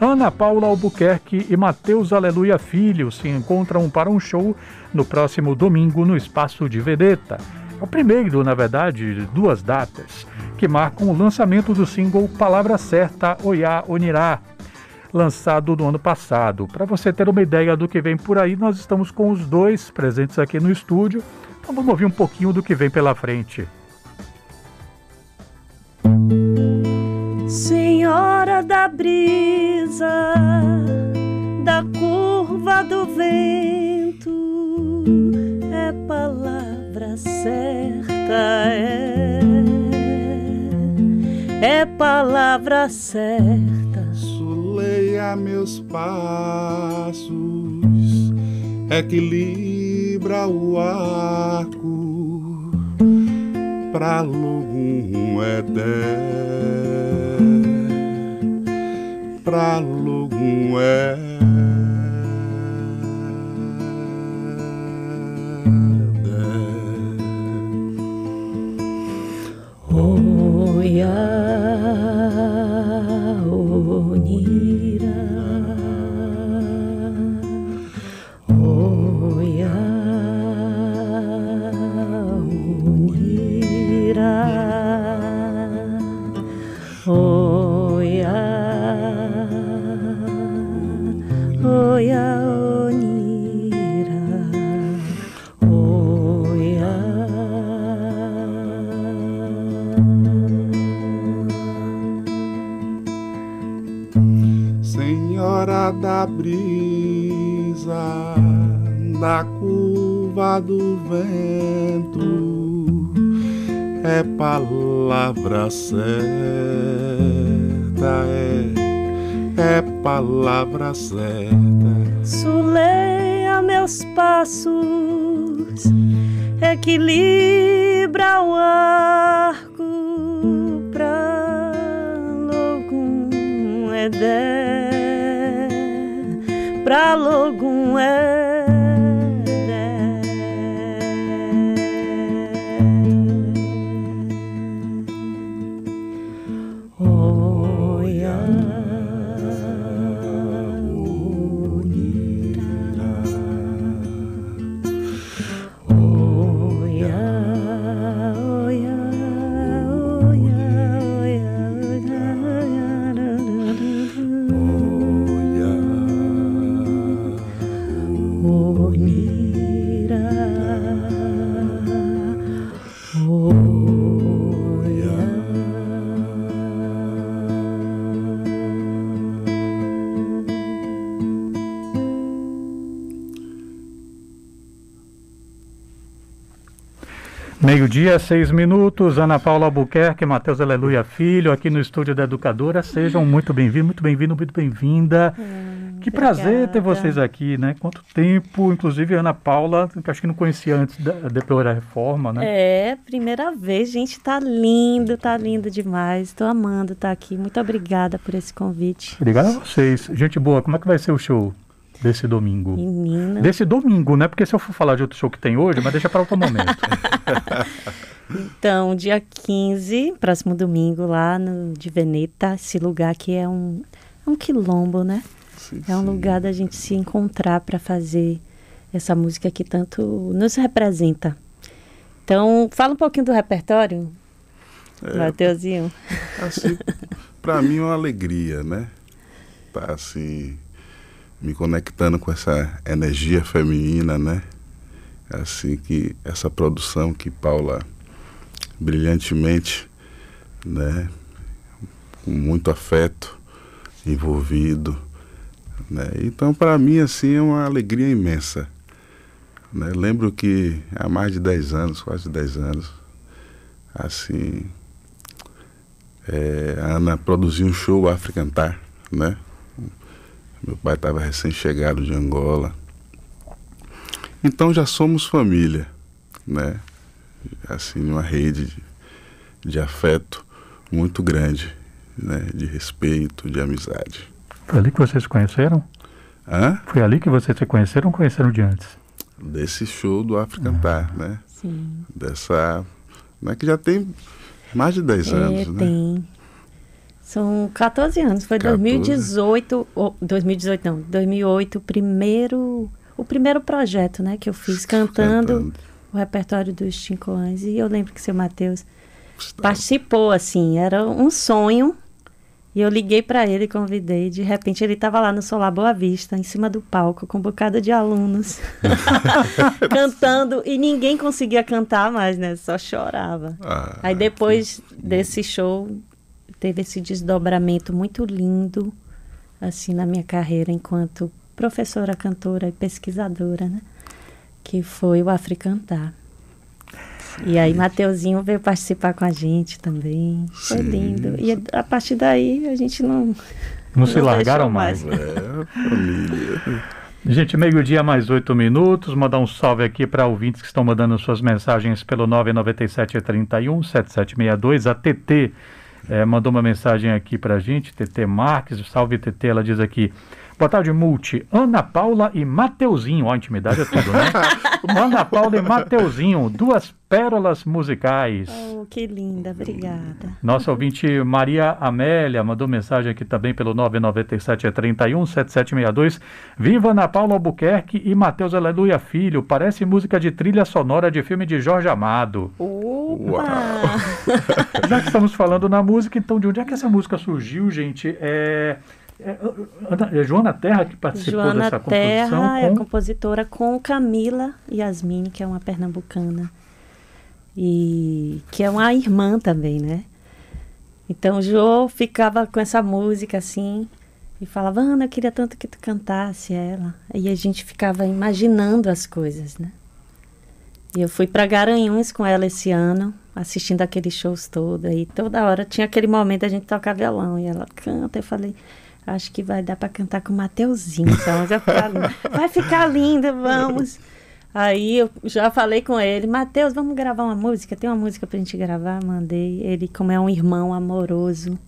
Ana Paula Albuquerque e Matheus Aleluia Filho se encontram para um show no próximo domingo no Espaço de Vedeta. É o primeiro, na verdade, de duas datas, que marcam o lançamento do single Palavra Certa Oiá Onirá, lançado no ano passado. Para você ter uma ideia do que vem por aí, nós estamos com os dois presentes aqui no estúdio. Então vamos ouvir um pouquinho do que vem pela frente. Senhora da brisa, da curva do vento, é palavra certa, é, é palavra certa. Soleia meus passos, equilibra o arco. Pra logum Edé pra Loguné. Brisa, da curva do vento, é palavra certa, é, é palavra certa. Suleia meus passos, equilibra o arco pra Logum Edé, pra Logum Edé. Meio-dia, seis minutos. Ana Paula Albuquerque, Matheus Aleluia Filho, aqui no estúdio da Educadora. Sejam muito bem-vindos, muito bem-vindo, muito bem-vinda. que prazer ter obrigada. vocês aqui, né? Quanto tempo, inclusive a Ana Paula, que acho que não conhecia antes da, depois da reforma, né? É, primeira vez, gente, tá lindo, tá lindo demais. Tô amando estar aqui. Muito obrigada por esse convite. Obrigado a vocês. Gente boa, como é que vai ser o show desse domingo? Menina. Desse domingo, né? Porque se eu for falar de outro show que tem hoje, mas deixa para outro momento. Então, dia 15, próximo domingo, lá no de Veneta, esse lugar aqui é um, é um quilombo, né? sim, É um sim. lugar da gente se encontrar para fazer essa música que tanto nos representa. Então, fala um pouquinho do repertório, É, Mateuzinho. assim, para mim é uma alegria, né? Tá assim, me conectando com essa energia feminina, né? Assim que essa produção que Paula brilhantemente, né, com muito afeto envolvido, né? Então para mim assim é uma alegria imensa. Né? Lembro que há mais de 10 anos, quase 10 anos, assim, é, a Ana produziu um show Africantar, né? Meu pai estava recém-chegado de Angola. Então já somos família, né? Assim, uma rede de, de afeto muito grande, né? De respeito, de amizade. Foi ali que vocês se conheceram? Hã? Foi ali que vocês se conheceram ou conheceram de antes? Desse show do Africantar, né? Sim. Dessa. Né, que já tem mais de 10 É, anos, né? tem. São 14 anos, foi 14. 2018, ou 2018 não, 2008, o primeiro, o primeiro projeto, né, que eu fiz cantando, Cantando. o repertório dos Chincões. E eu lembro que o seu Matheus participou, assim, era um sonho. E eu liguei para ele, convidei. De repente ele estava lá no Solar Boa Vista, em cima do palco, com um bocado de alunos, cantando. E ninguém conseguia cantar mais, né? Só chorava. Ah, Aí depois desse show, teve esse desdobramento muito lindo, assim, na minha carreira enquanto professora, cantora e pesquisadora, né? Que foi o Africantar. E aí Mateuzinho veio participar com a gente também. Foi Sim. lindo. E a partir daí a gente não... Não se Não largaram deixou mais. mais. É, família. Gente, meio-dia mais oito minutos. Mandar um salve aqui para ouvintes que estão mandando suas mensagens pelo 997 31 7762. A TT eh, mandou uma mensagem aqui para a gente, TT Marques. Salve TT, ela diz aqui. Boa tarde, Multi. Ana Paula e Mateuzinho. Ó, a intimidade é tudo, né? Ana Paula e Mateuzinho, duas pérolas musicais. Oh, que linda, obrigada. Nossa ouvinte Maria Amélia mandou mensagem aqui também pelo 997 31 7762. Viva Ana Paula Albuquerque e Matheus Aleluia Filho. Parece música de trilha sonora de filme de Jorge Amado. Opa! Já que estamos falando na música, então de onde é que essa música surgiu, gente? É, é, Ana- é Joana Terra que participou Joana dessa composição Terra é com... compositora com Camila Yasmine, que é uma pernambucana. E que é uma irmã também, né? Então o Jô ficava com essa música assim e falava, Ana, eu queria tanto que tu cantasse ela. E a gente ficava imaginando as coisas, né? E eu fui para Garanhuns com ela esse ano, assistindo aqueles shows todos. E toda hora tinha aquele momento a gente tocar violão. E ela canta. Eu falei, acho que vai dar para cantar com o Mateuzinho. essa música vai ficar. Vai ficar linda, vamos. Aí eu já falei com ele, Matheus, vamos gravar uma música? Tem uma música pra gente gravar? Mandei. Ele, como é um irmão amoroso,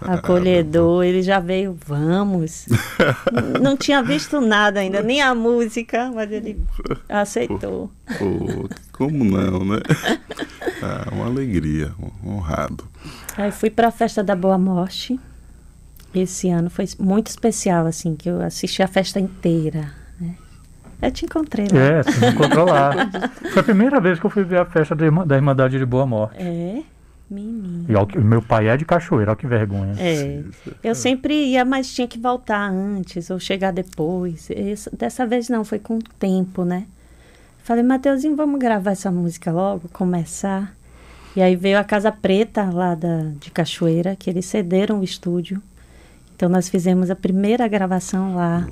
acolhedor, ele já veio, vamos. Não tinha visto nada ainda, nem a música, mas ele aceitou. Pô, como não, né? Ah, uma alegria, honrado. Aí fui pra festa da Boa Morte. Esse ano foi muito especial, assim, que eu assisti a festa inteira. Né? Eu te encontrei lá. É, se me encontrou lá. Foi a primeira vez que eu fui ver a festa da, da Irmandade de Boa Morte. É, menino. E ó, meu pai é de Cachoeira, olha que vergonha. É, eu sempre ia, mas tinha que voltar antes ou chegar depois. Esse- dessa vez não, foi com o tempo, né? Falei, Mateuzinho, vamos gravar essa música logo, começar. E aí veio a Casa Preta lá da, de Cachoeira, que eles cederam o estúdio. Então nós fizemos a primeira gravação lá,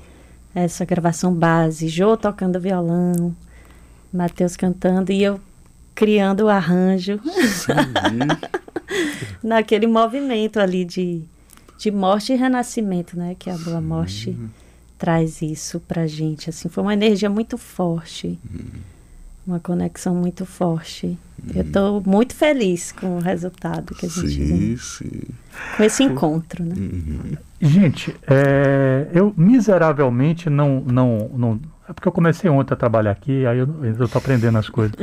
essa gravação base, Jô tocando violão, Matheus cantando e eu criando o arranjo. Naquele movimento ali de, de morte e renascimento, né? Que a Boa Morte traz isso pra gente. Assim, foi uma energia muito forte, uma conexão muito forte. Eu tô muito feliz com o resultado que a gente Sim, tem, sim. com esse encontro, né? Uhum. Gente, é, eu miseravelmente não, não, não. É porque eu comecei ontem a trabalhar aqui, aí eu, eu tô aprendendo as coisas.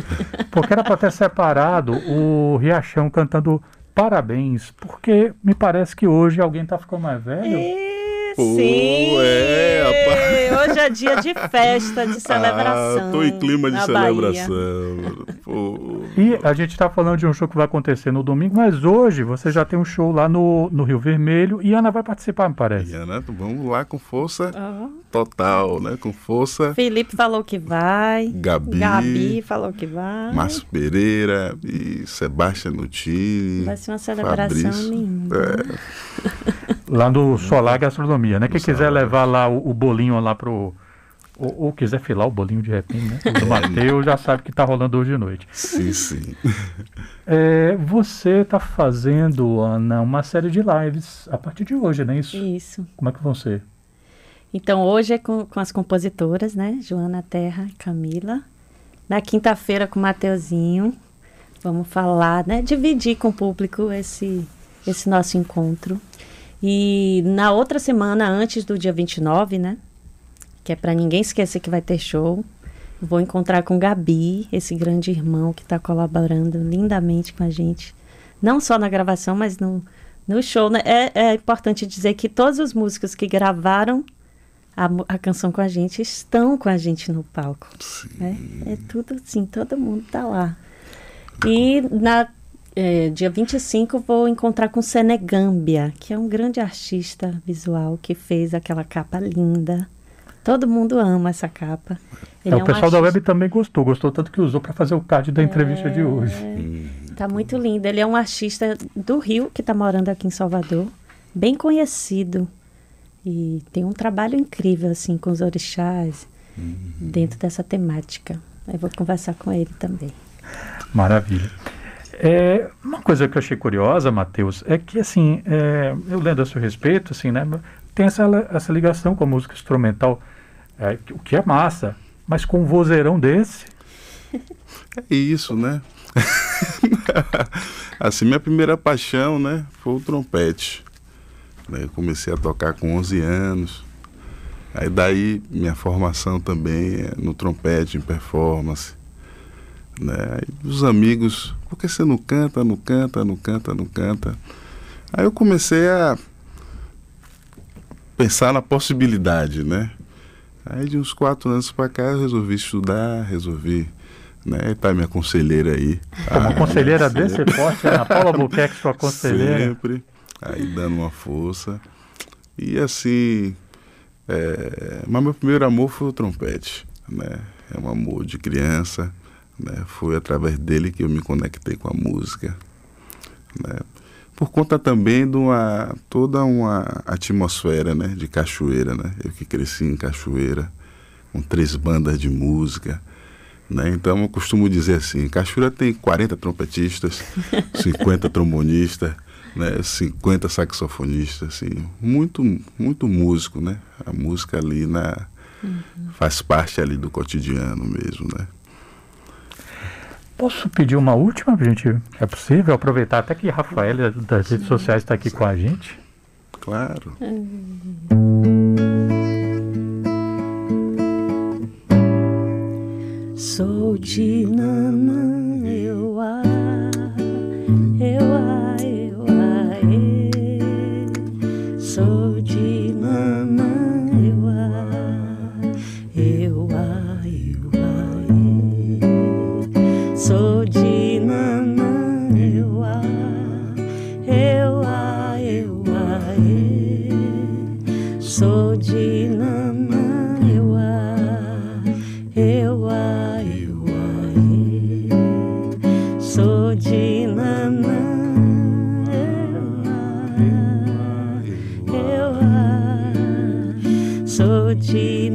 Porque era para ter separado o Riachão cantando parabéns, porque me parece que hoje alguém tá ficando mais velho. E, Pô, sim! é, rapaz. Hoje é dia de festa, de celebração. Ah, tô em clima de celebração. Pô. E a gente tá falando de um show que vai acontecer no domingo, mas hoje você já tem um show lá no, no Rio Vermelho e Ana vai participar, me parece. E, Ana, vamos lá com força Ó, total, né? Com força. Felipe falou que vai. Gabi. Gabi falou que vai. Márcio Pereira e Sebastião Nutini. Vai ser uma celebração Fabrício. linda. É, Lá no Solar Gastronomia, né? Quem quiser levar lá o, o bolinho lá pro. Ou, ou quiser filar o bolinho de repente, né? Do Matheus já sabe que tá rolando hoje de noite. sim, sim. É, você tá fazendo, Ana, uma série de lives a partir de hoje, não é isso? Isso. Como é que vão ser? Então, hoje é com, com as compositoras, né? Joana Terra e Camila. Na quinta-feira com o Mateuzinho. Vamos falar, né? Dividir com o público esse, esse nosso encontro. E na outra semana, antes do dia 29, né? Que é para ninguém esquecer que vai ter show. Vou encontrar com Gabi, esse grande irmão que está colaborando lindamente com a gente. Não só na gravação, mas no, No show, né? É, é importante dizer que todos os músicos que gravaram a, a canção com a gente estão com a gente no palco. Né? É tudo assim, todo mundo tá lá. E na é, dia 25 vou encontrar com Senegambia, que é um grande artista visual que fez aquela capa linda. Todo mundo ama essa capa. É, o pessoal da web também gostou, gostou tanto que usou para fazer o card da entrevista de hoje. Tá muito lindo. Ele é um artista do Rio que está morando aqui em Salvador, bem conhecido e tem um trabalho incrível assim com os orixás uhum. dentro dessa temática. Eu vou conversar com ele também. Maravilha. É, uma coisa que eu achei curiosa, Matheus, é que assim, é, eu lendo a seu respeito, assim, né, tem essa, essa ligação com a música instrumental é, o que é massa, mas com um vozeirão desse. É isso, né? assim, minha primeira paixão, né, foi o trompete. Né? Eu comecei a tocar com 11 anos. Aí daí minha formação também é no trompete, em performance. Né? Os amigos, por que você não canta, não canta, não canta, não canta? Aí eu comecei a pensar na possibilidade, né? Aí de uns quatro anos para cá eu resolvi estudar, resolvi, né? Tá minha conselheira aí. Uma ah, conselheira desse porte, a Paula Buquerque, sua conselheira. Sempre, aí dando uma força. E assim, é... mas meu primeiro amor foi o trompete, né? É um amor de criança, né? Foi através dele que eu me conectei com a música, né? por conta também de uma toda uma atmosfera né de cachoeira né eu que cresci em cachoeira com três bandas de música né então eu costumo dizer assim cachoeira tem 40 trompetistas 50 trombonistas né 50 saxofonistas assim muito muito músico né a música ali na uhum. faz parte ali do cotidiano mesmo né Posso pedir uma última, gente? É possível aproveitar até que Rafael das redes sociais está aqui com a gente? Claro. Sou de Nanã,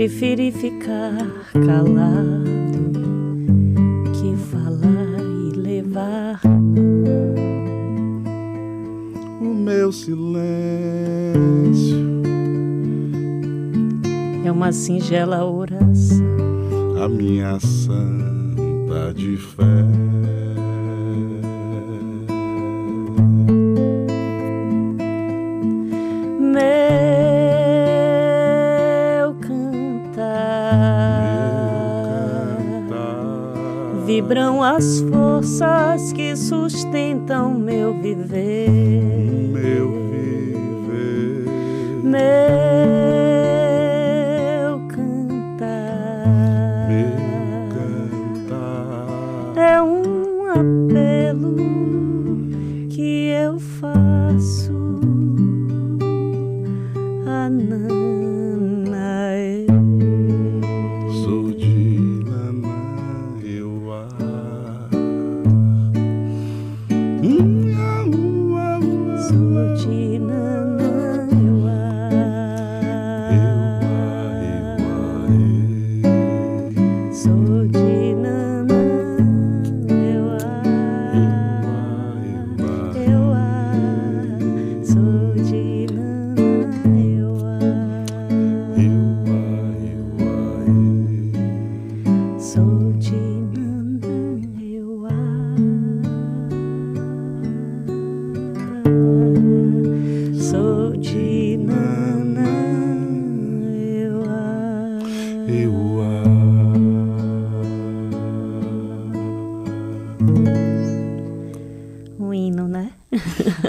Preferi ficar calado que falar e levar o meu silêncio. É uma singela oração, a minha santa de fé. Vibram as forças que sustentam meu viver. Meu viver. Meu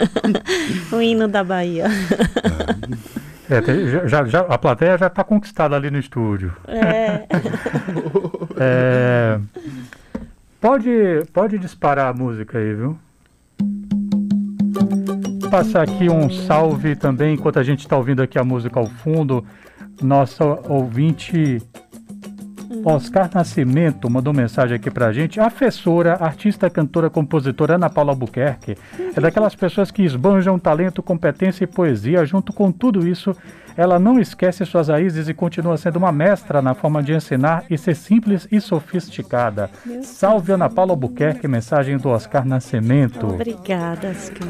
hino da Bahia. É, já, já- a plateia já está conquistada ali no estúdio. É. É, pode, pode disparar a música aí, viu? Passar aqui um salve também, enquanto a gente está ouvindo aqui a música ao fundo. Nossa ouvinte Oscar Nascimento mandou mensagem aqui pra gente. A Afessora, artista, cantora, compositora Ana Paula Albuquerque é daquelas pessoas que esbanjam talento, competência e poesia. Junto com tudo isso, ela não esquece suas raízes e continua sendo uma mestra na forma de ensinar e ser simples e sofisticada. Salve Ana Paula Albuquerque, mensagem do Oscar Nascimento. Obrigada, Oscar.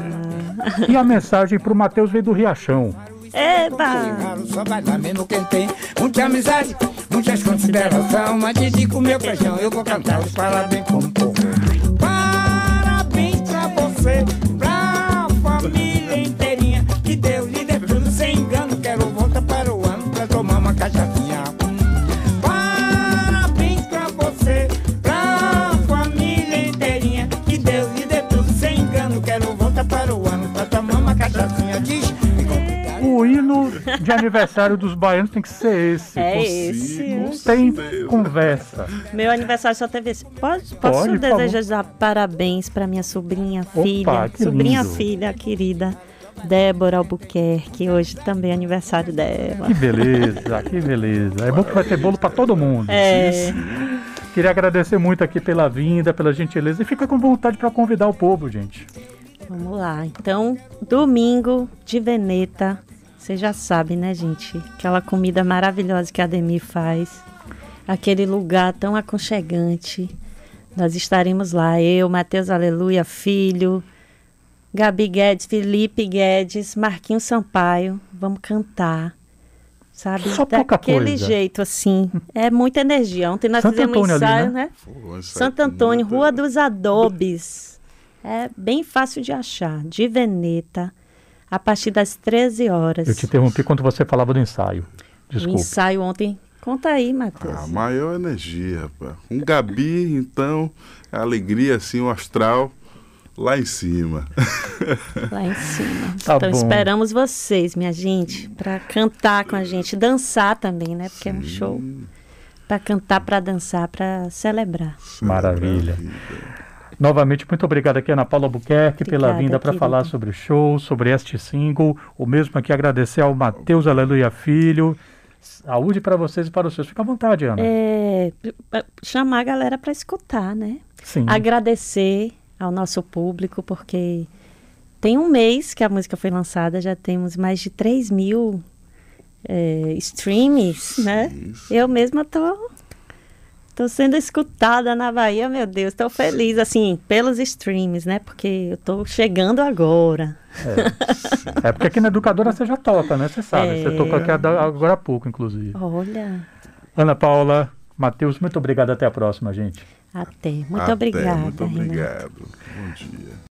E a mensagem pro Matheus veio do Riachão. Eba! Só vai dar menos quem tem muita amizade, muitas consideração. Mas dedico meu feijão, eu vou cantar os parabéns como povo. Parabéns pra você, pra de aniversário dos baianos tem que ser esse. É esse. Tem certeza. conversa. Meu aniversário só teve esse. Pode, posso Pode, desejar parabéns para minha sobrinha, Opa, filha, sobrinha, lindo. filha querida, Débora Albuquerque. Hoje também é aniversário dela. Que beleza, que beleza. É bom que vai ter bolo para todo mundo. É, Queria agradecer muito aqui pela vinda, pela gentileza e fica com vontade para convidar o povo, gente. vamos lá. Então, domingo de Veneta. Você já sabe, né, gente? Aquela comida maravilhosa que a Ademir faz. Aquele lugar tão aconchegante. Nós estaremos lá. Eu, Matheus Aleluia, filho, Gabi Guedes, Felipe Guedes, Marquinhos Sampaio. Vamos cantar. Sabe? Só pouca Daquele coisa. jeito, assim. É muita energia. Ontem nós Santo fizemos um Antônio ali, ensaio, né? né? Pô, isso Santo é Antônio, muita- Rua dos Adobes. É bem fácil de achar. De Veneta, a partir das 13 horas. Eu te interrompi quando você falava do ensaio. o Desculpa. ensaio ontem. Conta aí, Matheus. A maior energia, rapaz. Um Gabi, então, a alegria, assim, o astral lá em cima. Lá em cima. Tá então bom. esperamos vocês, minha gente, para cantar com a gente, dançar também, né? Porque é um show para cantar, para dançar, para celebrar. Maravilha. Novamente, muito obrigado aqui, Ana Paula Albuquerque, pela vinda para falar sobre o show, sobre este single. O mesmo aqui agradecer ao Matheus Aleluia Filho. Saúde para vocês e para os seus. Fica à vontade, Ana. É, chamar a galera para escutar, né? Sim. Agradecer ao nosso público, porque tem um mês que a música foi lançada, já temos mais de 3 mil é, streams, né? Eu mesma tô, tô sendo escutada na Bahia, meu Deus, tô feliz, assim, pelos streams, né? Porque eu tô chegando agora. É porque aqui na Educadora você já toca, né? Você sabe. É. Você tocou aqui agora há pouco, inclusive. Olha, Ana Paula, Matheus, muito obrigado. Até a próxima, gente. até. Muito Até, obrigada, Muito obrigado. Bom dia.